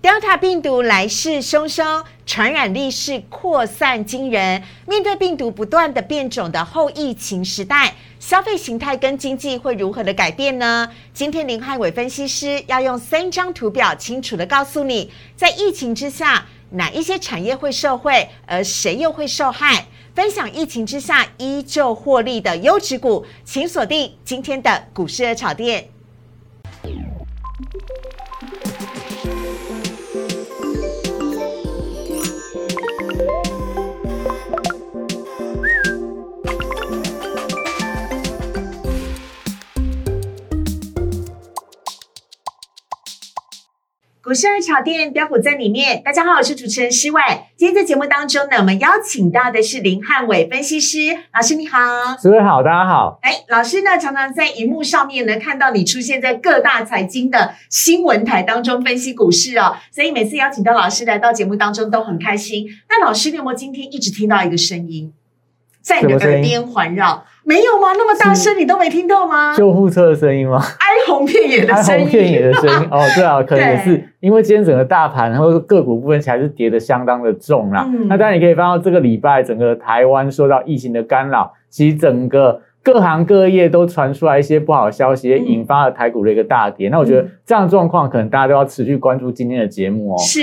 Delta 病毒来势汹汹，传染力是扩散惊人。面对病毒不断的变种的后疫情时代，消费形态跟经济会如何的改变呢？今天林汉伟分析师要用三张图表，清楚的告诉你，在疫情之下，哪一些产业会受惠，而谁又会受害？分享疫情之下依旧获利的优质股，请锁定今天的股市热炒店。股市二炒店标股在里面，大家好，我是主持人施伟。今天在节目当中呢，我们邀请到的是林汉伟分析师老师，你好，施伟好，大家好。哎，老师呢，常常在荧幕上面呢看到你出现在各大财经的新闻台当中分析股市哦，所以每次邀请到老师来到节目当中都很开心。那老师，你有没有今天一直听到一个声音在你的耳边环绕？没有吗？那么大声你都没听到吗？救护车的声音吗？哀鸿遍野的声音。哀鸿遍野的声音。哦，对啊，可能也是因为今天整个大盘然后个股部分还是跌的相当的重啦。那当然你可以翻到这个礼拜，整个台湾受到疫情的干扰，其实整个。各行各业都传出来一些不好的消息，引发了台股的一个大跌。那我觉得这样的状况，可能大家都要持续关注今天的节目哦。是，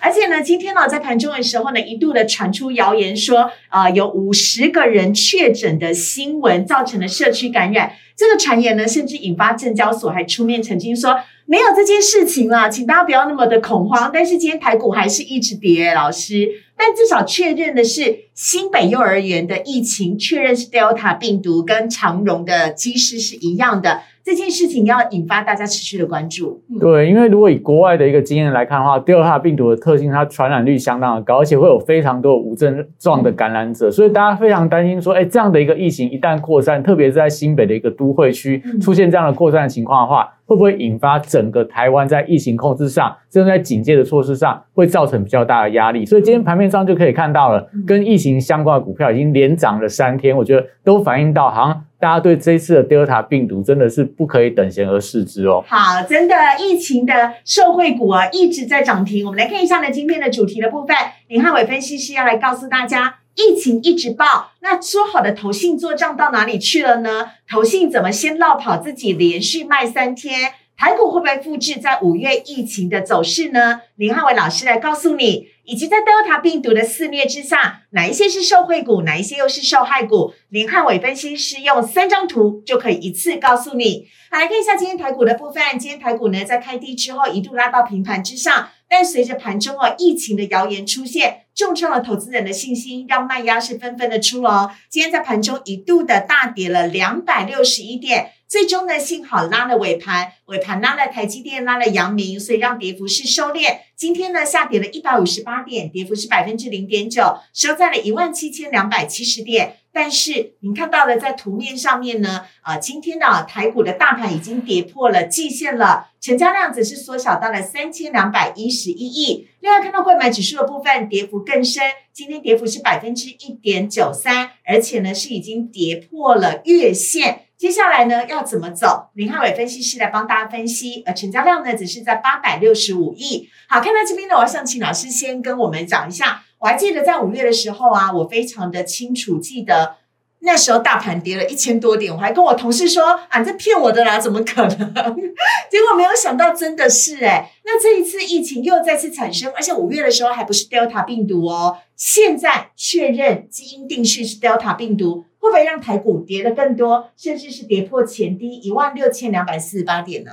而且呢，今天呢，在盘中的时候呢，一度的传出谣言说，呃，有五十个人确诊的新闻，造成了社区感染。这个传言呢，甚至引发证交所还出面澄清说，没有这件事情了，请大家不要那么的恐慌。但是今天台股还是一直跌，老师。但至少确认的是，新北幼儿园的疫情确认是 Delta 病毒，跟长荣的机师是一样的。这件事情要引发大家持续的关注。对，因为如果以国外的一个经验来看的话，Delta 病毒的特性，它传染率相当的高，而且会有非常多无症状的感染者，所以大家非常担心说，哎，这样的一个疫情一旦扩散，特别是在新北的一个都会区出现这样的扩散的情况的话，会不会引发整个台湾在疫情控制上，正在警戒的措施上，会造成比较大的压力？所以今天盘面上就可以看到了，跟疫情相关的股票已经连涨了三天，我觉得都反映到好像。大家对这一次的 Delta 病毒真的是不可以等闲而视之哦。好，真的疫情的社会股啊一直在涨停。我们来看一下呢，今天的主题的部分，林汉伟分析师要来告诉大家，疫情一直爆，那说好的投信做账到哪里去了呢？投信怎么先绕跑自己连续卖三天？台股会不会复制在五月疫情的走势呢？林汉伟老师来告诉你。以及在 Delta 病毒的肆虐之下，哪一些是受惠股，哪一些又是受害股？林汉伟分析师用三张图就可以一次告诉你。好，来看一下今天台股的部分。今天台股呢，在开低之后一度拉到平盘之上，但随着盘中哦疫情的谣言出现，重创了投资人的信心，让卖压是纷纷的出笼。今天在盘中一度的大跌了两百六十一点。最终呢，幸好拉了尾盘，尾盘拉了台积电，拉了阳明，所以让跌幅是收敛。今天呢，下跌了一百五十八点，跌幅是百分之零点九，收在了一万七千两百七十点。但是您看到了在图面上面呢，啊，今天呢，台股的大盘已经跌破了季线了，成交量只是缩小到了三千两百一十一亿。另外看到购买指数的部分，跌幅更深，今天跌幅是百分之一点九三，而且呢是已经跌破了月线。接下来呢，要怎么走？林汉伟分析师来帮大家分析。呃，成交量呢，只是在八百六十五亿。好，看到这边呢，我要想请老师先跟我们讲一下。我还记得在五月的时候啊，我非常的清楚记得那时候大盘跌了一千多点，我还跟我同事说：“啊，这骗我的啦，怎么可能？” 结果没有想到真的是哎。那这一次疫情又再次产生，而且五月的时候还不是 Delta 病毒哦，现在确认基因定序是 Delta 病毒。会不会让台股跌得更多，甚至是跌破前低一万六千两百四十八点呢？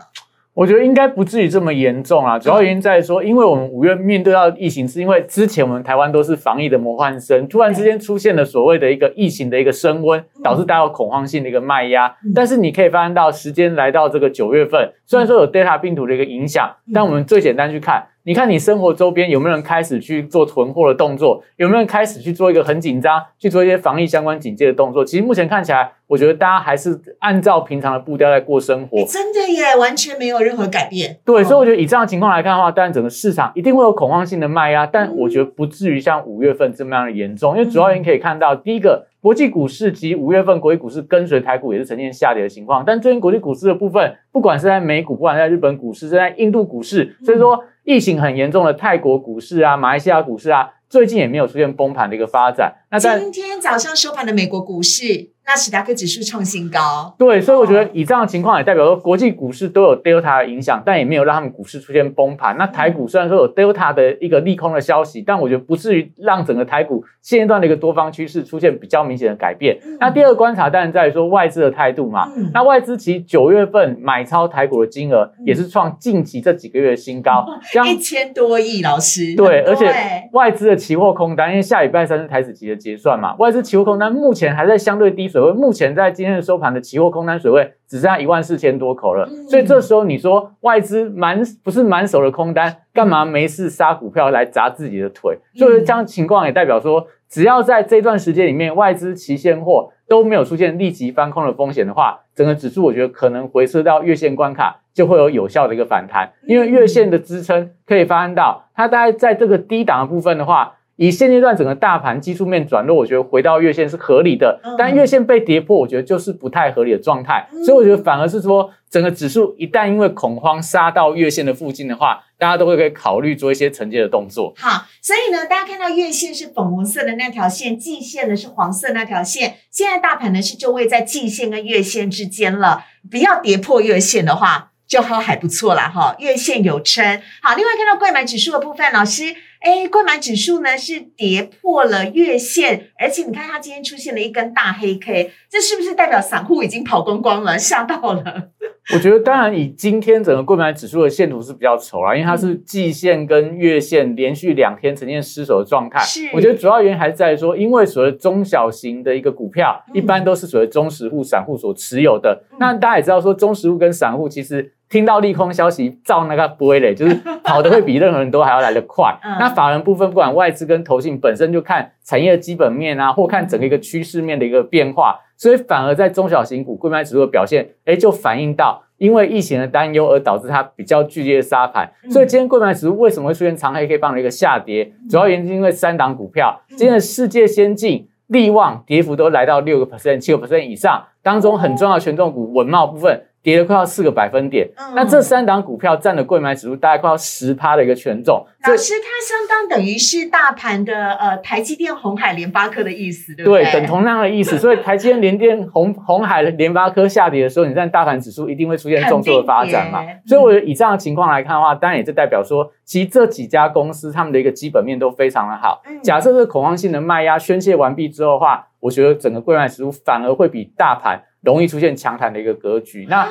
我觉得应该不至于这么严重啊。主要原因在说，因为我们五月面对到疫情，是因为之前我们台湾都是防疫的模范生，突然之间出现了所谓的一个疫情的一个升温，导致大家有恐慌性的一个卖压。但是你可以发现到，时间来到这个九月份，虽然说有 Delta 病毒的一个影响，但我们最简单去看。你看，你生活周边有没有人开始去做囤货的动作？有没有人开始去做一个很紧张，去做一些防疫相关警戒的动作？其实目前看起来，我觉得大家还是按照平常的步调在过生活。真的耶，完全没有任何改变。对，所以我觉得以这样的情况来看的话，当然整个市场一定会有恐慌性的卖压，但我觉得不至于像五月份这么样的严重，因为主要原因可以看到，第一个。国际股市及五月份国际股市跟随台股也是呈现下跌的情况，但最近国际股市的部分，不管是在美股，不管在日本股市，是在印度股市，所以说疫情很严重的泰国股市啊、马来西亚股市啊，最近也没有出现崩盘的一个发展。那今天早上收盘的美国股市。纳斯达克指数创新高，对，所以我觉得以这样的情况也代表说，国际股市都有 Delta 的影响，但也没有让他们股市出现崩盘。那台股虽然说有 Delta 的一个利空的消息，但我觉得不至于让整个台股现阶段的一个多方趋势出现比较明显的改变。那第二个观察当然在于说外资的态度嘛。那外资其实九月份买超台股的金额也是创近期这几个月的新高，一千多亿，老师。对，而且外资的期货空单，因为下礼拜三是台子期的结算嘛，外资期货空单目前还在相对低水。目前在今天的收盘的期货空单水位只剩下一万四千多口了，所以这时候你说外资满不是满手的空单，干嘛没事杀股票来砸自己的腿？所以这样情况也代表说，只要在这段时间里面外资期现货都没有出现立即翻空的风险的话，整个指数我觉得可能回撤到月线关卡就会有有效的一个反弹，因为月线的支撑可以发现到它大概在这个低档的部分的话。以现阶段整个大盘技术面转弱，我觉得回到月线是合理的，但月线被跌破，我觉得就是不太合理的状态。所以我觉得反而是说，整个指数一旦因为恐慌杀到月线的附近的话，大家都会可以考虑做一些承接的动作。好，所以呢，大家看到月线是粉红色的那条线，季线呢是黄色那条线，现在大盘呢是就位在季线跟月线之间了，不要跌破月线的话，就好还不错啦哈，月线有撑。好，另外看到贵买指数的部分，老师。哎，购买指数呢是跌破了月线，而且你看它今天出现了一根大黑 K，这是不是代表散户已经跑光光了，吓到了？我觉得当然以今天整个购买指数的线图是比较丑啊，因为它是季线跟月线连续两天呈现失守的状态。是，我觉得主要原因还是在说，因为所谓中小型的一个股票，一般都是所谓中实户、散户所持有的。那大家也知道说，中实户跟散户其实。听到利空消息，照那个不会嘞，就是跑的会比任何人都还要来得快。那法人部分，不管外资跟投信本身就看产业基本面啊，或看整个一个趋势面的一个变化，所以反而在中小型股、贵买指数的表现，哎，就反映到因为疫情的担忧而导致它比较剧烈的杀盘。所以今天贵买指数为什么会出现长黑 K 棒的一个下跌？主要原因是因为三档股票，今天的世界先进、力旺跌幅都来到六个 percent、七个 percent 以上，当中很重要的权重股文茂部分。跌了快要四个百分点，那这三档股票占了贵买指数大概快要十趴的一个权重。老师，它相当等于是大盘的呃台积电、红海、联发科的意思，对不对？对，等同那样的意思。所以台积电、联电、红红海、联发科下跌的时候，你看大盘指数一定会出现重挫的发展嘛。所以，我以这样的情况来看的话，当然也就代表说，其实这几家公司他们的一个基本面都非常的好。假设这个恐慌性的卖压宣泄完毕之后的话，我觉得整个贵买指数反而会比大盘。容易出现强弹的一个格局。那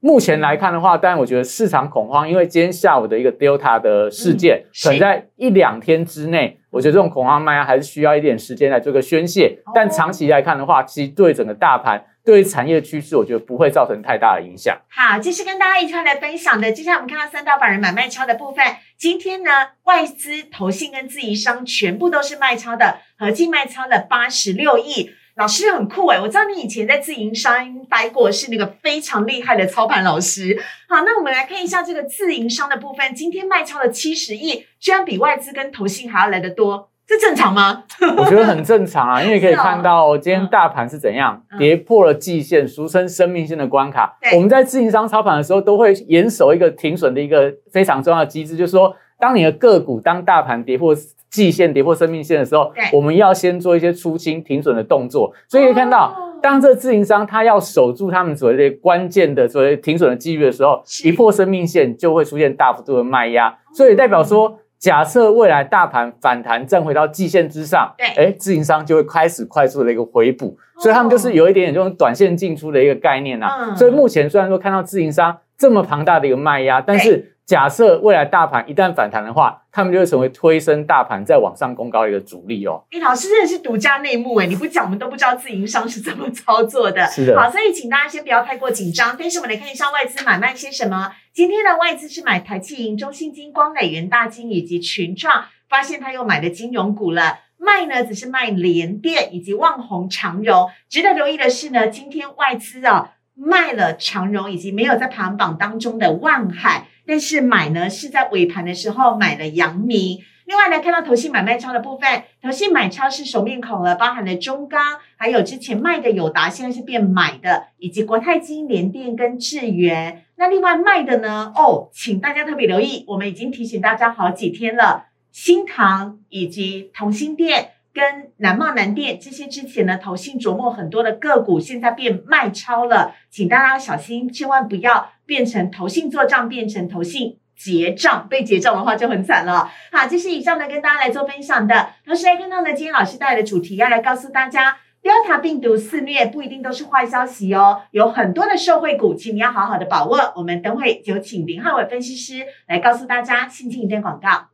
目前来看的话，当然我觉得市场恐慌，因为今天下午的一个 Delta 的事件，可能在一两天之内，我觉得这种恐慌卖压还是需要一点时间来做个宣泄。但长期来看的话，其实对整个大盘、对产业趋势，我觉得不会造成太大的影响。好，这是跟大家一块来分享的。接下来我们看到三大法人买卖超的部分，今天呢，外资、投信跟自营商全部都是卖超的，合计卖超了八十六亿。老师很酷哎，我知道你以前在自营商待过，是那个非常厉害的操盘老师。好，那我们来看一下这个自营商的部分，今天卖超了七十亿，居然比外资跟投信还要来得多，这正常吗？我觉得很正常啊，因为可以看到今天大盘是怎样跌破了季线，俗称生命线的关卡。我们在自营商操盘的时候，都会严守一个停损的一个非常重要的机制，就是说，当你的个股当大盘跌破。季线跌破生命线的时候，我们要先做一些出清停损的动作。所以可以看到，当这自营商他要守住他们所谓的关键的所谓停损的机遇的时候，一破生命线就会出现大幅度的卖压。所以代表说，假设未来大盘反弹站回到季线之上，对，哎，自营商就会开始快速的一个回补。所以他们就是有一点点这种短线进出的一个概念呐。所以目前虽然说看到自营商这么庞大的一个卖压，但是。假设未来大盘一旦反弹的话，他们就会成为推升大盘再往上攻高的一个主力哦。哎，老师真的是独家内幕哎，你不讲我们都不知道自营商是怎么操作的。是的。好，所以请大家先不要太过紧张。但是我们来看一下外资买卖些什么。今天的外资是买台气银、中信金、光磊、元大金以及群创，发现他又买的金融股了。卖呢只是卖联电以及旺宏长荣。值得留意的是呢，今天外资啊卖了长荣以及没有在排行榜当中的万海，但是买呢是在尾盘的时候买了阳明。另外呢，看到投信买卖超的部分，投信买超是熟面孔了，包含了中钢，还有之前卖的友达，现在是变买的，以及国泰金、联电跟智源。那另外卖的呢？哦，请大家特别留意，我们已经提醒大家好几天了，新唐以及同心店跟南茂南店这些之前呢，投信琢磨很多的个股，现在变卖超了，请大家小心，千万不要变成投信做账，变成投信。结账被结账的话就很惨了。好，这是以上呢跟大家来做分享的。同时来看到呢，今天老师带来的主题要来告诉大家，Delta 病毒肆虐不一定都是坏消息哦，有很多的社会股，请你要好好的把握。我们等会就请林汉伟分析师来告诉大家。新进一段广告，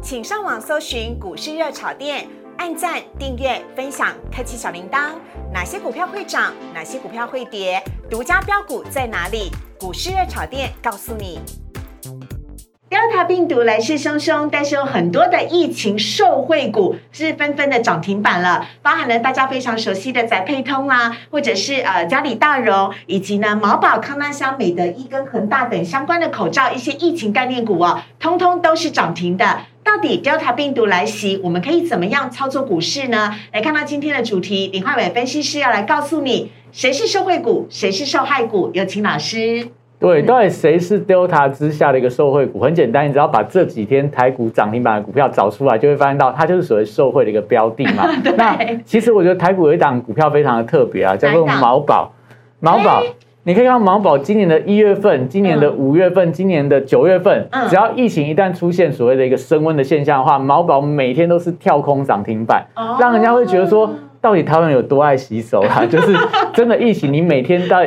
请上网搜寻股市热炒店，按赞、订阅、分享，开启小铃铛。哪些股票会涨？哪些股票会跌？独家标股在哪里？股市热炒店告诉你。Delta 病毒来势汹汹，但是有很多的疫情受惠股是纷纷的涨停板了，包含了大家非常熟悉的载配通啊，或者是呃嘉里大荣，以及呢毛宝、康纳香、美的一跟恒大等相关的口罩一些疫情概念股哦，通通都是涨停的。到底 Delta 病毒来袭，我们可以怎么样操作股市呢？来看到今天的主题，林焕伟分析师要来告诉你，谁是受惠股，谁是受害股？有请老师。对，到底谁是 Delta 之下的一个受惠股？很简单，你只要把这几天台股涨停板的股票找出来，就会发现到它就是所谓受惠的一个标的嘛。那其实我觉得台股有一档股票非常的特别啊，叫做毛宝。毛宝，你可以看到毛宝今年的一月份、今年的五月份、今年的九月份，只要疫情一旦出现所谓的一个升温的现象的话，毛宝每天都是跳空涨停板，让人家会觉得说。到底台湾有多爱洗手啊？就是真的疫情，你每天到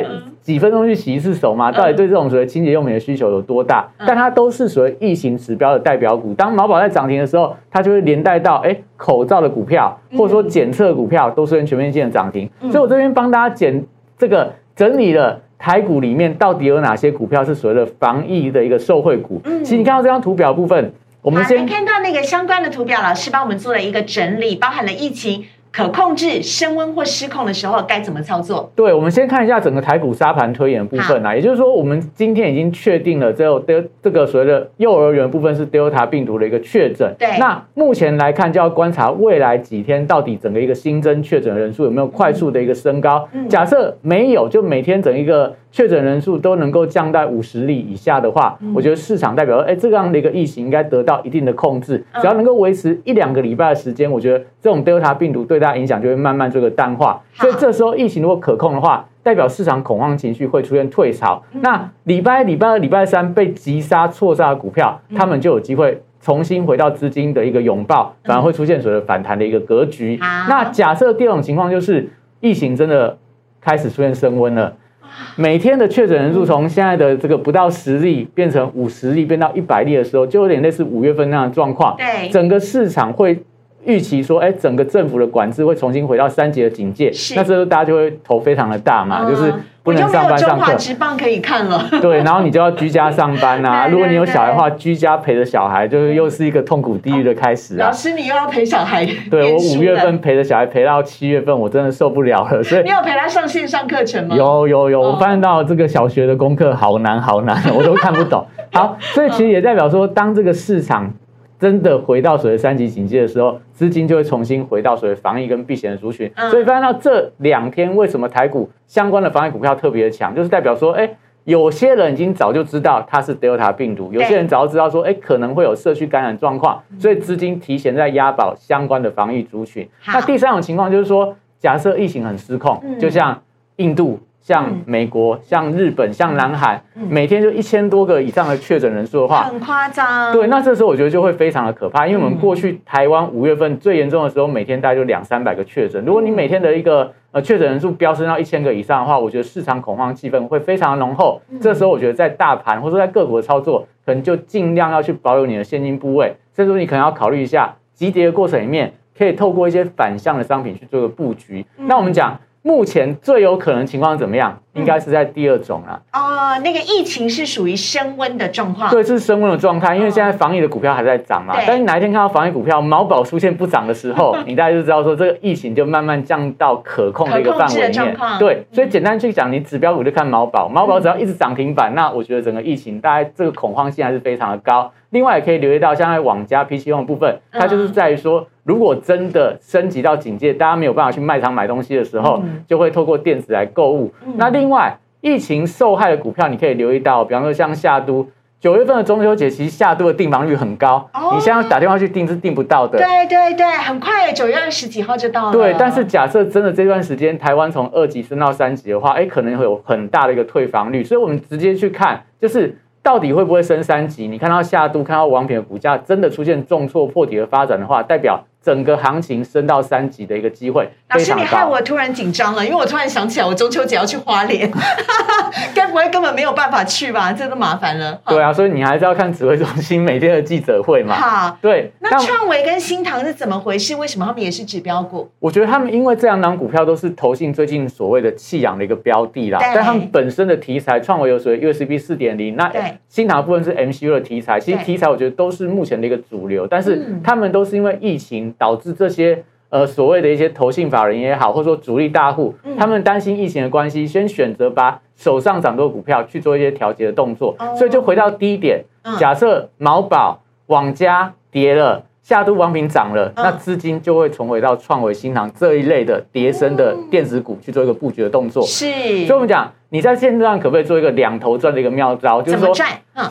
几分钟去洗一次手嘛？到底对这种所谓清洁用品的需求有多大？但它都是所谓疫情指标的代表股。当毛宝在涨停的时候，它就会连带到哎口罩的股票，或者说检测股票都是全面性的涨停。所以我这边帮大家检这个整理了台股里面到底有哪些股票是所谓的防疫的一个受惠股。其实你看到这张图表部分，我们先看到那个相关的图表，老师帮我们做了一个整理，包含了疫情。可控制升温或失控的时候该怎么操作？对，我们先看一下整个台股沙盘推演部分啊，也就是说，我们今天已经确定了，这这这个所谓的幼儿园部分是 Delta 病毒的一个确诊。对，那目前来看，就要观察未来几天到底整个一个新增确诊人数有没有快速的一个升高。假设没有，就每天整一个。确诊人数都能够降到五十例以下的话，我觉得市场代表说，哎，这样的一个疫情应该得到一定的控制。只要能够维持一两个礼拜的时间，我觉得这种 Delta 病毒对大影响就会慢慢这个淡化。所以这时候疫情如果可控的话，代表市场恐慌情绪会出现退潮。那礼拜礼拜二、礼拜三被急杀错杀的股票，他们就有机会重新回到资金的一个拥抱，反而会出现所谓的反弹的一个格局。那假设第二种情况就是疫情真的开始出现升温了。每天的确诊人数从现在的这个不到十例变成五十例，变到一百例的时候，就有点类似五月份那样的状况。对，整个市场会预期说，哎，整个政府的管制会重新回到三级的警戒。那这时候大家就会头非常的大嘛，就是。不能上班上课，直棒可以看了。对，然后你就要居家上班啊。如果你有小孩的话，居家陪着小孩，就是又是一个痛苦地狱的开始啊。老师，你又要陪小孩？对我五月份陪着小孩陪到七月份，我真的受不了了。所以 你有陪他上线上课程吗？有有有，我发现到这个小学的功课好难好难，我都看不懂。好，所以其实也代表说，当这个市场。真的回到所谓三级警戒的时候，资金就会重新回到所谓防疫跟避险的族群。所以发现到这两天为什么台股相关的防疫股票特别的强，就是代表说，哎，有些人已经早就知道它是 Delta 病毒，有些人早就知道说，哎，可能会有社区感染状况，所以资金提前在押宝相关的防疫族群。那第三种情况就是说，假设疫情很失控，就像印度。像美国、像日本、像南海，每天就一千多个以上的确诊人数的话，很夸张。对，那这时候我觉得就会非常的可怕，因为我们过去台湾五月份最严重的时候，每天大概就两三百个确诊。如果你每天的一个呃确诊人数飙升到一千个以上的话，我觉得市场恐慌气氛会非常的浓厚。这时候我觉得在大盘或者说在个股的操作，可能就尽量要去保有你的现金部位，甚至你可能要考虑一下急跌的过程里面，可以透过一些反向的商品去做个布局。那我们讲。目前最有可能情况怎么样？应该是在第二种啦。哦，那个疫情是属于升温的状况。对，是升温的状态，因为现在防疫的股票还在涨嘛。对但是哪一天看到防疫股票毛宝出现不涨的时候，你大概就知道说这个疫情就慢慢降到可控的一个范围可控制的状面。对，所以简单去讲，你指标股就看毛宝，毛宝只要一直涨停板，那我觉得整个疫情大概这个恐慌性还是非常的高。另外也可以留意到，像在网加 PC 用的部分，它就是在于说，如果真的升级到警戒，大家没有办法去卖场买东西的时候，嗯就会透过电子来购物。那另外，疫情受害的股票，你可以留意到，比方说像夏都。九月份的中秋节，其实夏都的订房率很高，哦你现在打电话去订是订不到的。对对对，很快，九月二十几号就到了。对，但是假设真的这段时间台湾从二级升到三级的话，哎，可能会有很大的一个退房率，所以我们直接去看，就是到底会不会升三级？你看到夏都、看到王品的股价真的出现重挫破底的发展的话，代表整个行情升到三级的一个机会老师，你害。我突然紧张了，因为我突然想起来，我中秋节要去花莲，该不会根本没有办法去吧？这都麻烦了。对啊，所以你还是要看指挥中心每天的记者会嘛。好，对，那创维跟新唐是怎么回事？为什么他们也是指标股？我觉得他们因为这两档股票都是投信最近所谓的弃养的一个标的啦，但他们本身的题材，创维有所谓 USB 四点零，那对新唐部分是 MCU 的题材，其实对题材我觉得都是目前的一个主流，但是嗯他们都是因为疫情导致这些。呃，所谓的一些投信法人也好，或者说主力大户，嗯他们担心疫情的关系，先选择把手上涨多的股票去做一些调节的动作，哦所以就回到第一点，嗯假设毛宝、网家跌了，夏都王品涨了，嗯那资金就会重回到创维、新航这一类的跌升的电子股去做一个布局的动作。是所以我们讲，你在现阶段可不可以做一个两头赚的一个妙招？就是说，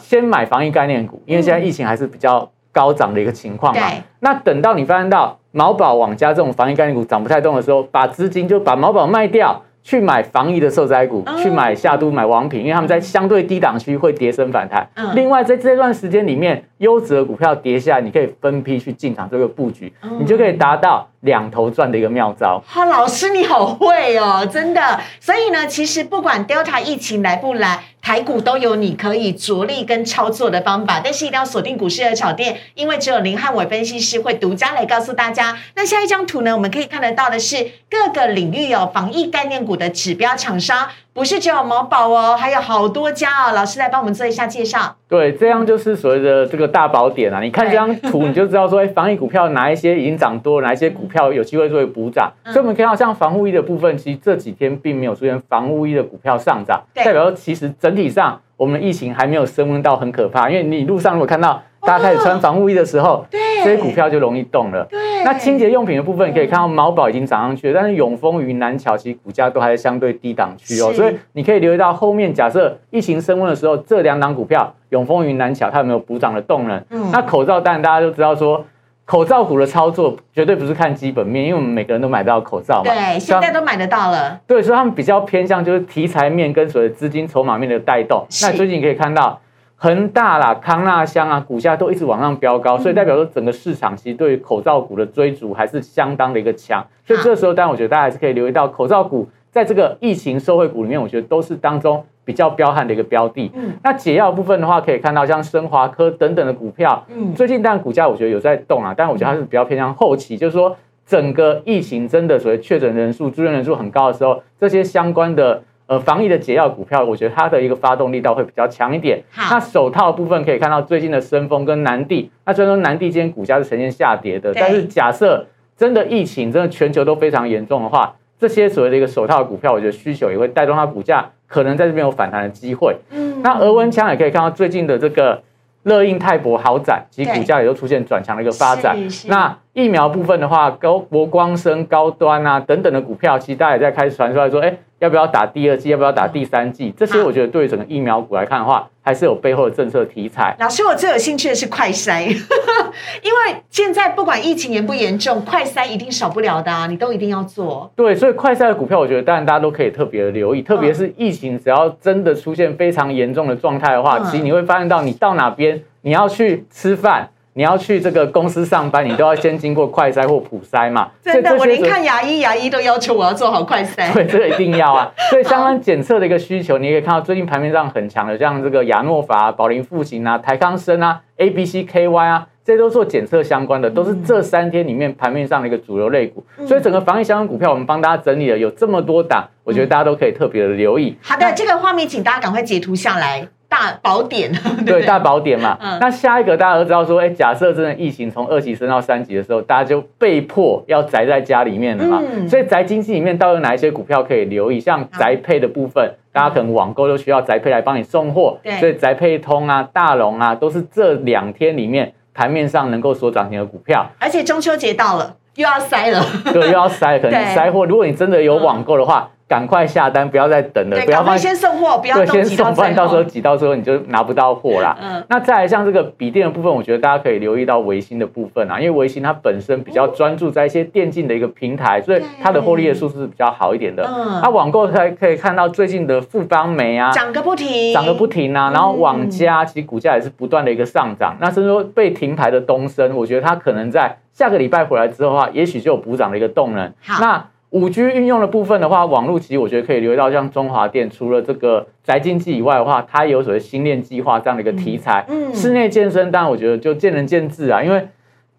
先买防疫概念股，因为现在疫情还是比较高涨的一个情况嘛。那等到你发现到毛宝、网家这种防疫概念股涨不太动的时候，把资金就把毛宝卖掉。去买防疫的受灾股，哦去买夏都、买王品，因为他们在相对低档区会跌升反弹。嗯另外，在这段时间里面，优质的股票跌下来，你可以分批去进场这个布局，哦你就可以达到两头赚的一个妙招。哈，老师你好会哦，真的。所以呢，其实不管 Delta 疫情来不来，台股都有你可以着力跟操作的方法，但是一定要锁定股市的炒店，因为只有林汉伟分析师会独家来告诉大家。那下一张图呢，我们可以看得到的是各个领域有防疫概念股的指标厂商，不是只有毛宝哦，还有好多家哦。老师来帮我们做一下介绍。对，这样就是所谓的这个大宝典啊。你看这张图，你就知道说，哎，防疫股票哪一些已经涨多了，哪一些股票有机会作为补涨。嗯所以我们看到像防护衣的部分，其实这几天并没有出现防护衣的股票上涨，代表说其实整体上我们的疫情还没有升温到很可怕。因为你路上如果看到大家开始穿防护衣的时候，对这些股票就容易动了。对，那清洁用品的部分，可以看到毛宝已经涨上去了，但是永丰、云南桥其实股价都还在相对低档区哦，所以你可以留意到后面，假设疫情升温的时候，这两档股票永丰、云南桥它有没有补涨的动能？嗯那口罩当然大家都知道说。口罩股的操作绝对不是看基本面，因为我们每个人都买得到口罩嘛。对，现在都买得到了。对，所以他们比较偏向就是题材面跟所谓的资金筹码面的带动。那最近你可以看到恒大啦、康纳香啊，股价都一直往上飙高，所以代表说整个市场其实对于口罩股的追逐还是相当的一个强。所以这时候，当然我觉得大家还是可以留意到口罩股在这个疫情受惠股里面，我觉得都是当中比较彪悍的一个标的。嗯。那解药部分的话，可以看到像升华科等等的股票，嗯，最近当然股价我觉得有在动啊，但我觉得它是比较偏向后期，就是说整个疫情真的所谓确诊人数、住院人数很高的时候，这些相关的呃防疫的解药股票，我觉得它的一个发动力道会比较强一点。好。那手套部分可以看到最近的升风跟南地，那虽然说南地今天股价是呈现下跌的，但是假设真的疫情真的全球都非常严重的话，这些所谓的一个手套股票，我觉得需求也会带动它股价可能在这边有反弹的机会。嗯。那额温枪也可以看到最近的这个乐印泰博豪展，其实股价也都出现转强的一个发展。那疫苗部分的话，高博光生、高端啊等等的股票，其实大家也在开始传出来说，哎，要不要打第二季？要不要打第三季？这些我觉得对于整个疫苗股来看的话，还是有背后的政策题材。老师，我最有兴趣的是快筛，因为现在不管疫情严不严重，快筛一定少不了的啊，你都一定要做。对，所以快筛的股票，我觉得当然大家都可以特别的留意，特别是疫情只要真的出现非常严重的状态的话，嗯其实你会发现到你到哪边，你要去吃饭。你要去这个公司上班，你都要先经过快筛或普筛嘛。真的，我连看牙医，牙医都要求我要做好快筛。对，这个一定要啊。所以相关检测的一个需求，你也可以看到最近盘面上很强的，像这个亚诺法、啊、宝林复型啊、台康生啊、A、B、C、K、Y 啊这些都做检测相关的，都是这三天里面盘面上的一个主流类股。所以整个防疫相关股票，我们帮大家整理了有这么多档，我觉得大家都可以特别的留意。好的，这个画面请大家赶快截图下来。大宝典，对大宝典嘛。那下一个大家都知道说，哎，假设真的疫情从二级升到三级的时候，大家就被迫要宅在家里面了嘛。所以宅经济里面到底有哪一些股票可以留意？像宅配的部分，大家可能网购都需要宅配来帮你送货，所以宅配通啊、大龙啊，都是这两天里面盘面上能够所涨停的股票。而且中秋节到了，又要塞了，对，又要塞，可能 塞货。如果你真的有网购的话。赶快下单，不要再等了。不要放先送货，不要先送，不然到时候挤到时候你就拿不到货啦。嗯，那再来像这个笔电的部分，我觉得大家可以留意到维新的部分啊，因为维新它本身比较专注在一些电竞的一个平台，所以它的获利的数字是比较好一点的。嗯，它网购可可以看到最近的富邦煤啊，涨个不停，涨个不停啊。然后网家其实股价也是不断的一个上涨。那甚至说被停牌的东升，我觉得它可能在下个礼拜回来之后的话，也许就有补涨的一个动能。好，那。五 G 运用的部分的话，网络其实我觉得可以留意到，像中华电除了这个宅经济以外的话，它有所谓新链计划这样的一个题材。嗯，室内健身当然我觉得就见仁见智啊，因为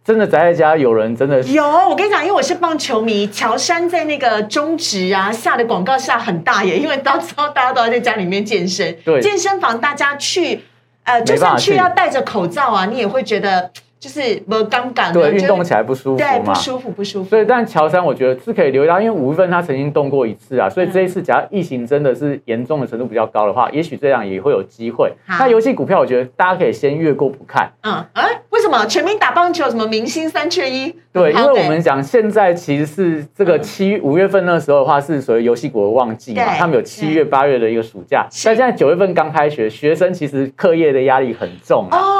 真的宅在家，有人真的有。我跟你讲，因为我是棒球迷，乔山在那个中职啊下的广告下很大耶，因为到时候大家都要在家里面健身。对，健身房大家去，呃，就算去要戴着口罩啊，你也会觉得。就是没杠杆，对，运动起来不舒服对，不舒服，不舒服。所以，但乔山我觉得是可以留意到，因为五月份他曾经动过一次啊，所以这一次假如疫情真的是严重的程度比较高的话，也许这样也会有机会。那游戏股票，我觉得大家可以先越过不看。嗯，哎，为什么全民打棒球，什么明星三缺一？对，因为我们讲现在其实是这个七五月份那时候的话，是所谓游戏股的旺季嘛，他们有七月八月的一个暑假，但现在九月份刚开学，学生其实课业的压力很重啊。哦，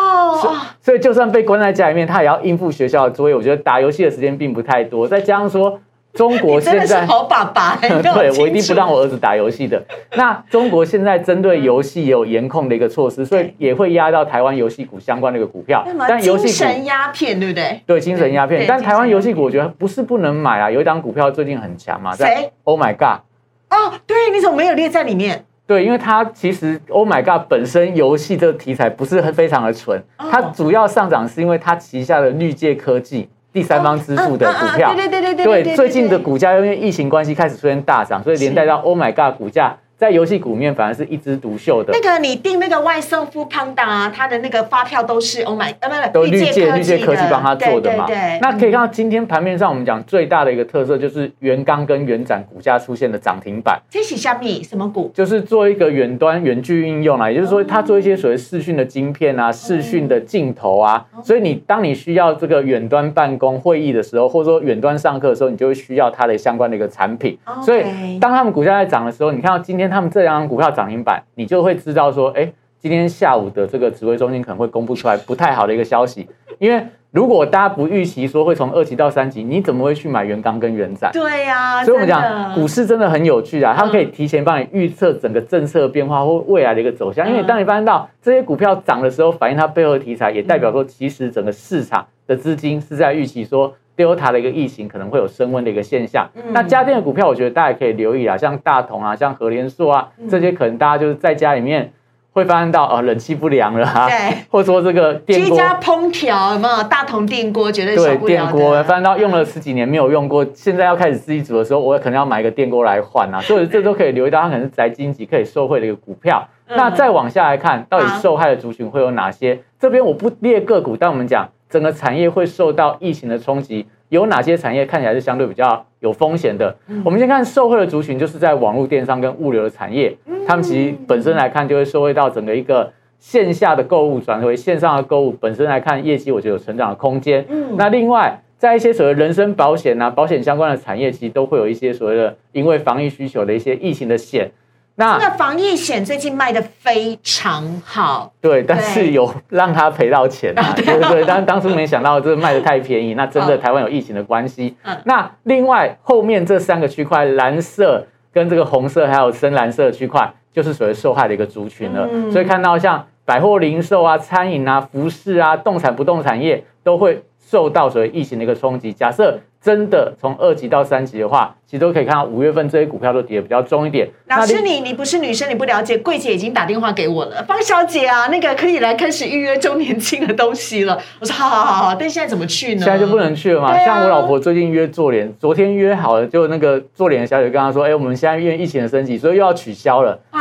所以就算被关在家里面，他也要应付学校的作业。我觉得打游戏的时间并不太多。再加上说，中国现在好爸爸，对我一定不让我儿子打游戏的。那中国现在针对游戏也有严控的一个措施，所以也会压到台湾游戏股相关的一个股票。但游戏精神鸦片，对不对？对，精神鸦片。但台湾游戏股，我觉得不是不能买啊。有一档股票最近很强嘛，谁？Oh my god！哦，对，你怎么没有列在里面？对，因为它其实 Oh my God 本身游戏这个题材不是很非常的纯，它主要上涨是因为它旗下的绿界科技第三方支付的股票，对对对对对，对最近的股价因为疫情关系开始出现大涨，所以连带到 Oh my God 股价。在游戏股面反而是一枝独秀的。那个你订那个外送富康达啊，它的那个发票都是 Oh my，呃不不，都绿界绿界科技帮他做的嘛。对那可以看到今天盘面上我们讲最大的一个特色就是元刚跟元展股价出现的涨停板。这是虾米什么股？就是做一个远端远距应用啊，也就是说它做一些所谓视讯的晶片啊、视讯的镜头啊，所以你当你需要这个远端办公会议的时候，或者说远端上课的时候，你就会需要它的相关的一个产品。所以当他们股价在涨的时候，你看到今天他们这两张股票。涨停板，你就会知道说，哎，今天下午的这个指挥中心可能会公布出来不太好的一个消息。因为如果大家不预期说会从二级到三级，你怎么会去买元刚跟元展？对呀，所以我们讲股市真的很有趣啊，它可以提前帮你预测整个政策变化或未来的一个走向。因为当你发现到这些股票涨的时候，反映它背后的题材，也代表说其实整个市场的资金是在预期说。Delta 的一个疫情可能会有升温的一个现象，那家电的股票，我觉得大家可以留意啊，像大同啊，像和联硕啊，这些可能大家就是在家里面会发现到呃冷气不良了哈，对，或者说这个电锅居家烹调有没有？大同电锅绝对对电锅发现到用了十几年没有用过，现在要开始自己煮的时候，我可能要买一个电锅来换啊，所以这都可以留意到它可能是宅经济可以受惠的一个股票。那再往下来看，到底受害的族群会有哪些？这边我不列个股，但我们讲整个产业会受到疫情的冲击。有哪些产业看起来是相对比较有风险的？我们先看受惠的族群，就是在网络电商跟物流的产业，他们其实本身来看就会受惠到整个一个线下的购物转为线上的购物，本身来看业绩我觉得有成长的空间。那另外在一些所谓人身保险啊、保险相关的产业，其实都会有一些所谓的因为防疫需求的一些疫情的险。那个防疫险最近卖的非常好，对，但是有让他赔到钱啊，对对对，但当初没想到这个卖的太便宜，那真的台湾有疫情的关系。嗯那另外后面这三个区块，蓝色跟这个红色还有深蓝色的区块，就是属于受害的一个族群了。嗯所以看到像百货零售啊、餐饮啊、服饰啊、动产不动产业都会受到所谓疫情的一个冲击。假设真的从二级到三级的话，其实都可以看到五月份这些股票都跌得比较重一点。老师，你你不是女生，你不了解，柜姐已经打电话给我了，方小姐啊，那个可以来开始预约周年庆的东西了。我说好好好好，但现在怎么去呢？现在就不能去了嘛。像我老婆最近约做脸，昨天约好了，就那个做脸的小姐跟她说，哎，我们现在因为疫情的升级，所以又要取消了啊。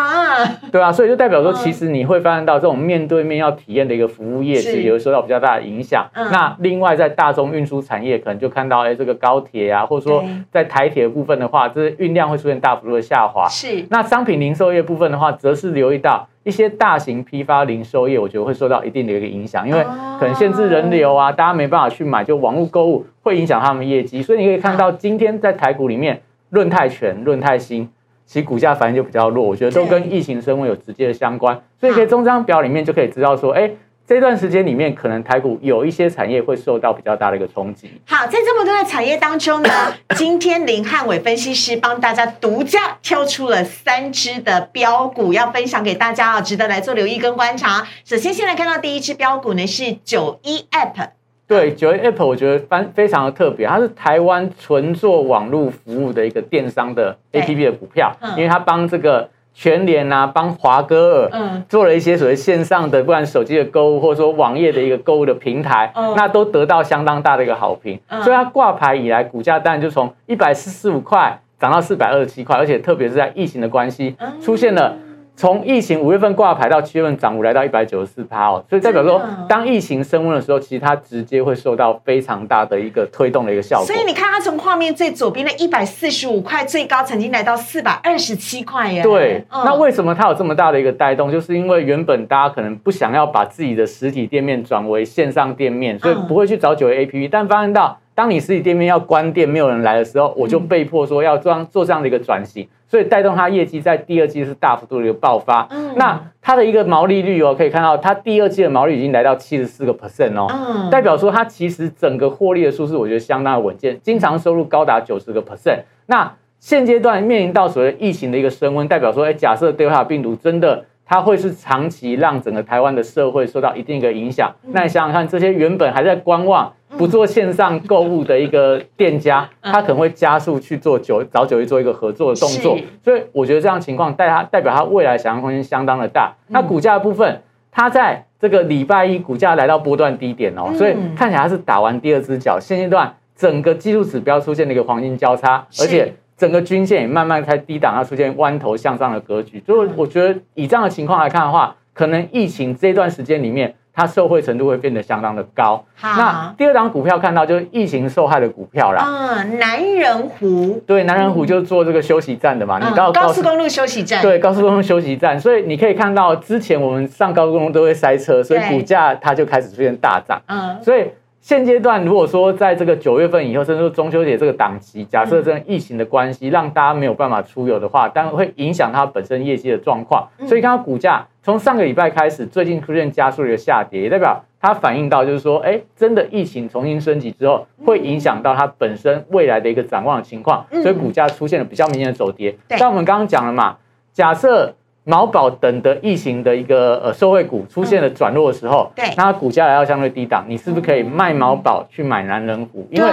对啊，所以就代表说，其实你会发现到这种面对面要体验的一个服务业，其实也会受到比较大的影响。那另外在大众运输产业，可能就看到哎这个高铁啊。或者说，在台铁部分的话，这运量会出现大幅度的下滑。是。那商品零售业部分的话，则是留意到一些大型批发零售业，我觉得会受到一定的一个影响，因为可能限制人流啊，大家没办法去买，就网络购物会影响他们业绩。所以你可以看到，今天在台股里面，润泰全、润泰新，其股价反应就比较弱，我觉得都跟疫情升温有直接的相关。所以可以从这张表里面就可以知道说，哎。这段时间里面，可能台股有一些产业会受到比较大的一个冲击。好，在这么多的产业当中呢，今天林汉伟分析师帮大家独家挑出了三只的标股，要分享给大家啊，值得来做留意跟观察。首先，先来看到第一只标股呢，是九一 App。对，九一 App，我觉得非非常的特别，它是台湾纯做网络服务的一个电商的 APP 的股票，因为它帮这个。全联啊，帮华歌尔嗯做了一些所谓线上的，不管手机的购物，或者说网页的一个购物的平台，那都得到相当大的一个好评。所以它挂牌以来，股价当然就从一百四十五块涨到四百二十七块，而且特别是在疫情的关系，出现了。从疫情五月份挂牌到七月份涨幅来到一百九十四趴哦，所以代表说，当疫情升温的时候，其实它直接会受到非常大的一个推动的一个效果。所以你看，它从画面最左边的一百四十五块，最高曾经来到四百二十七块耶。对，那为什么它有这么大的一个带动？就是因为原本大家可能不想要把自己的实体店面转为线上店面，所以不会去找九 A P P，但发现到。当你实体店面要关店，没有人来的时候，我就被迫说要装做这样的一个转型，所以带动它业绩在第二季是大幅度的一个爆发。那它的一个毛利率哦，可以看到它第二季的毛利已经来到七十四个 percent 哦，代表说它其实整个获利的数字我觉得相当的稳健，经常收入高达九十个 percent。那现阶段面临到所谓疫情的一个升温，代表说，哎，假设德尔塔病毒真的它会是长期让整个台湾的社会受到一定的影响，那你想想看，这些原本还在观望。不做线上购物的一个店家，他可能会加速去做九找九一做一个合作的动作，所以我觉得这样情况代他代表他未来想象空间相当的大。那股价的部分，它在这个礼拜一股价来到波段低点哦，所以看起来它是打完第二只脚，现阶段整个技术指标出现了一个黄金交叉，而且整个均线也慢慢开低档，它出现弯头向上的格局。所以我觉得以这样的情况来看的话，可能疫情这段时间里面。它受惠程度会变得相当的高。那第二档股票看到就是疫情受害的股票啦。嗯，南仁湖。对，南仁湖就是做这个休息站的嘛。你到高速公路休息站。对，高速公路休息站。所以你可以看到，之前我们上高速公路都会塞车，所以股价它就开始出现大涨。嗯。所以现阶段如果说在这个九月份以后，甚至说中秋节这个档期，假设这疫情的关系让大家没有办法出游的话，当然会影响它本身业绩的状况。所以看到股价。从上个礼拜开始，最近出现加速的一个下跌，也代表它反映到就是说，哎，真的疫情重新升级之后，会影响到它本身未来的一个展望的情况，所以股价出现了比较明显的走跌。但我们刚刚讲了嘛，假设毛宝等的异形的一个呃受惠股出现了转弱的时候，对，那股价来到相对低档，你是不是可以卖毛宝去买南人股？因为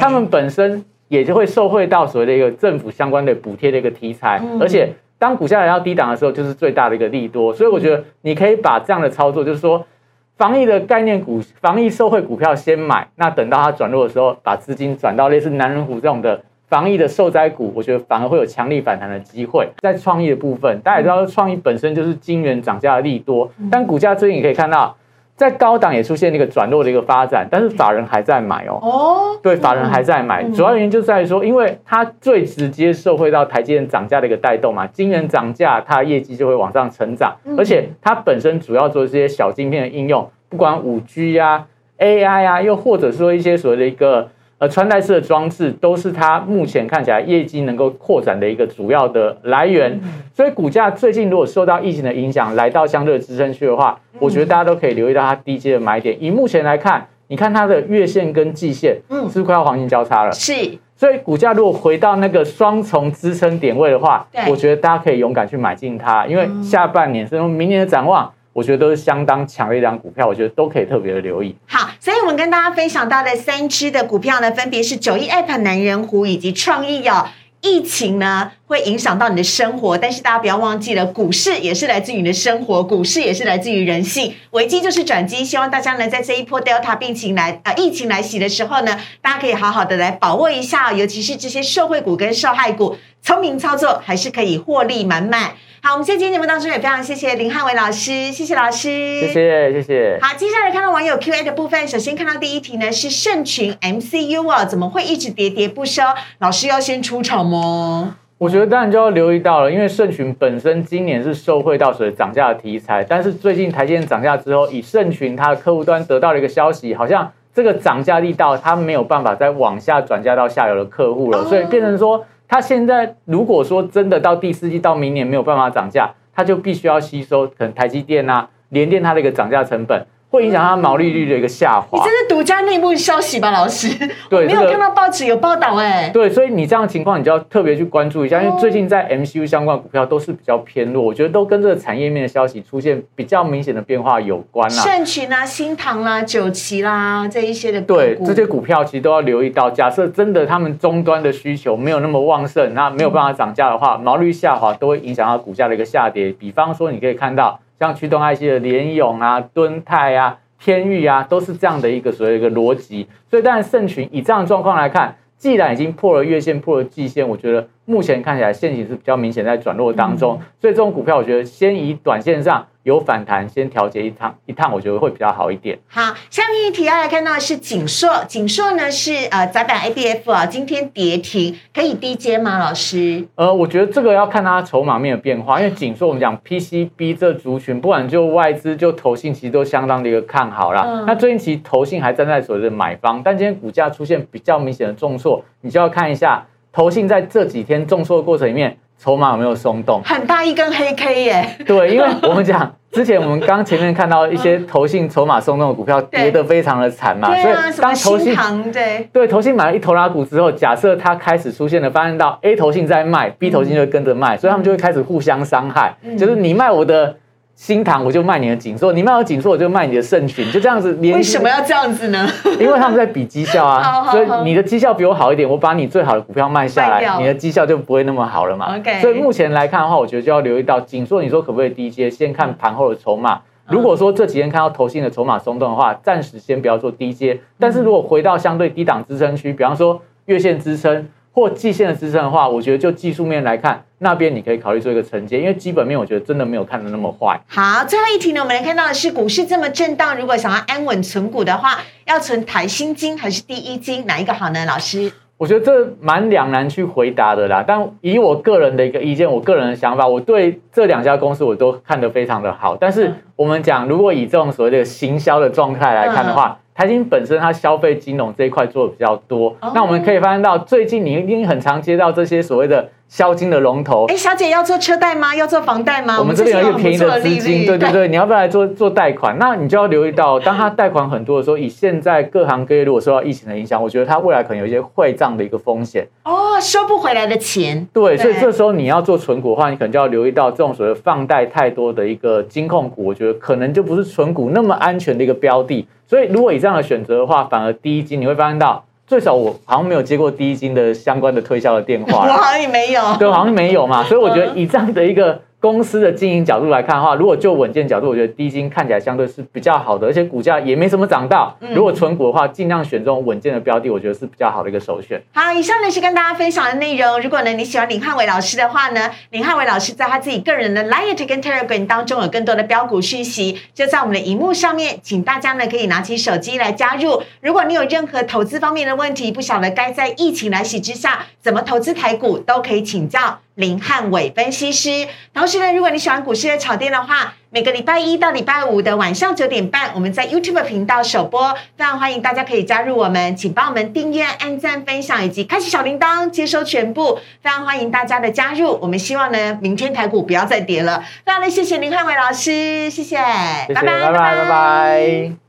他们本身也就会受惠到所谓的一个政府相关的补贴的一个题材，而且。当股价来到低档的时候，就是最大的一个利多，所以我觉得你可以把这样的操作，就是说防疫的概念股、防疫受惠股票先买，那等到它转弱的时候，把资金转到类似南人股这种的防疫的受灾股，我觉得反而会有强力反弹的机会。在创意的部分，大家也知道，创意本身就是金元涨价的利多，但股价最近也可以看到。在高档也出现了一个转弱的一个发展，但是法人还在买哦。哦，对，法人还在买，主要原因就在于说，因为它最直接受惠到台积电涨价的一个带动嘛，晶圆涨价，它的业绩就会往上成长，而且它本身主要做这些小晶片的应用，不管五 G 呀、AI 啊，又或者说一些所谓的一个。呃，穿戴式的装置都是它目前看起来业绩能够扩展的一个主要的来源，所以股价最近如果受到疫情的影响，来到相对支撑区的话，我觉得大家都可以留意到它低阶的买点。以目前来看，你看它的月线跟季线，嗯，是快要黄金交叉了，是。所以股价如果回到那个双重支撑点位的话，我觉得大家可以勇敢去买进它，因为下半年甚至明年的展望。我觉得都是相当强的一张股票，我觉得都可以特别的留意。好，所以我们跟大家分享到的三只的股票呢，分别是九一 App、男人湖以及创意哦。疫情呢会影响到你的生活，但是大家不要忘记了，股市也是来自于你的生活，股市也是来自于人性。危机就是转机，希望大家呢在这一波 Delta 病情来啊疫情来袭的时候呢，大家可以好好的来把握一下，尤其是这些社会股跟受害股，聪明操作还是可以获利满满。好，我们在今天节目当中也非常谢谢林汉伟老师，谢谢老师，谢谢谢谢。好，接下来看到网友 Q&A 的部分，首先看到第一题呢是盛群 MCU 啊，怎么会一直喋喋不休？老师要先出场吗？我觉得当然就要留意到了，因为盛群本身今年是受惠到水涨价的题材，但是最近台积电涨价之后，以盛群它的客户端得到了一个消息，好像这个涨价力道它没有办法再往下转嫁到下游的客户了，所以变成说。它现在如果说真的到第四季到明年没有办法涨价，它就必须要吸收可能台积电啊、联电它的一个涨价成本。会影响它毛利率的一个下滑。你这是独家内幕消息吧，老师？对，没有看到报纸有报道哎。对，所以你这样的情况，你就要特别去关注一下，因为最近在 MCU 相关股票都是比较偏弱，我觉得都跟这个产业面的消息出现比较明显的变化有关啦。盛群啊、新唐啦、九旗啦这一些的，对这些股票其实都要留意到。假设真的他们终端的需求没有那么旺盛，那没有办法涨价的话，毛利率下滑都会影响到股价的一个下跌。比方说，你可以看到像驱动 IC 的联咏啊、敦泰啊。天域啊，都是这样的一个所谓一个逻辑，所以当然圣群以这样的状况来看，既然已经破了月线、破了季线，我觉得目前看起来线形是比较明显在转弱当中，所以这种股票我觉得先以短线上。有反弹，先调节一趟一趟，我觉得会比较好一点。好，下面一题要来看到的是锦硕，锦硕呢是呃窄板 A B F 啊，今天跌停，可以低接吗？老师？呃，我觉得这个要看它筹码面的变化，因为锦硕我们讲 P C B 这族群，不管就外资就投信，其实都相当的一个看好啦。那最近其实投信还站在所谓的买方，但今天股价出现比较明显的重挫，你就要看一下投信在这几天重挫的过程里面。筹码有没有松动？很大一根黑 K 耶！对，因为我们讲之前我们刚前面看到一些投信筹码松动的股票跌得非常的惨嘛，所以当投信对对投信买了一头拉股之后，假设它开始出现了，发现到 A 投信在卖，B 投信就跟着卖，所以他们就会开始互相伤害，就是你卖我的。新塘我就卖你的锦硕，你卖我锦硕我就卖你的盛群，就这样子。为什么要这样子呢？因为他们在比绩效啊，所以你的绩效比我好一点，我把你最好的股票卖下来，你的绩效就不会那么好了嘛。所以目前来看的话，我觉得就要留意到锦硕，你说可不可以低阶？先看盘后的筹码。如果说这几天看到投信的筹码松动的话，暂时先不要做低阶。但是如果回到相对低档支撑区，比方说月线支撑。或季线的支撑的话，我觉得就技术面来看，那边你可以考虑做一个承接，因为基本面我觉得真的没有看的那么坏。好，最后一题呢，我们来看到的是股市这么震荡，如果想要安稳存股的话，要存台新金还是第一金，哪一个好呢？老师，我觉得这蛮两难去回答的啦。但以我个人的一个意见，我个人的想法，我对这两家公司我都看得非常的好。但是我们讲，如果以这种所谓的行销的状态来看的话，台金本身它消费金融这一块做的比较多，那我们可以发现到最近你一定很常接到这些所谓的。销金的龙头，哎，小姐要做车贷吗？要做房贷吗？我们这边有一个便宜的资金，对对对，你要不要来做做贷款？那你就要留意到，当他贷款很多的时候，以现在各行各业如果受到疫情的影响，我觉得他未来可能有一些坏账的一个风险哦，收不回来的钱。对，所以这时候你要做存股的话，你可能就要留意到这种所谓放贷太多的一个金控股，我觉得可能就不是存股那么安全的一个标的。所以如果以这样的选择的话，反而第一金你会发现到。最少我好像没有接过第一金的相关的推销的电话，我好像也没有，对，好像没有嘛，所以我觉得以这样的一个。公司的经营角度来看的话，如果就稳健角度，我觉得低金看起来相对是比较好的，而且股价也没什么涨到。如果存股的话，尽量选这种稳健的标的，我觉得是比较好的一个首选。好，以上呢是跟大家分享的内容。如果呢你喜欢林汉伟老师的话呢，林汉伟老师在他自己个人的 Light 跟 Telegram 当中有更多的标股讯息，就在我们的荧幕上面，请大家呢可以拿起手机来加入。如果你有任何投资方面的问题，不晓得该在疫情来袭之下怎么投资台股，都可以请教。林汉伟分析师，同时呢，如果你喜欢股市的炒店的话，每个礼拜一到礼拜五的晚上九点半，我们在 YouTube 频道首播，非常欢迎大家可以加入我们，请帮我们订阅、按赞、分享以及开启小铃铛，接收全部。非常欢迎大家的加入，我们希望呢，明天台股不要再跌了。非常的谢谢林汉伟老师，谢谢，拜拜，拜拜，拜拜。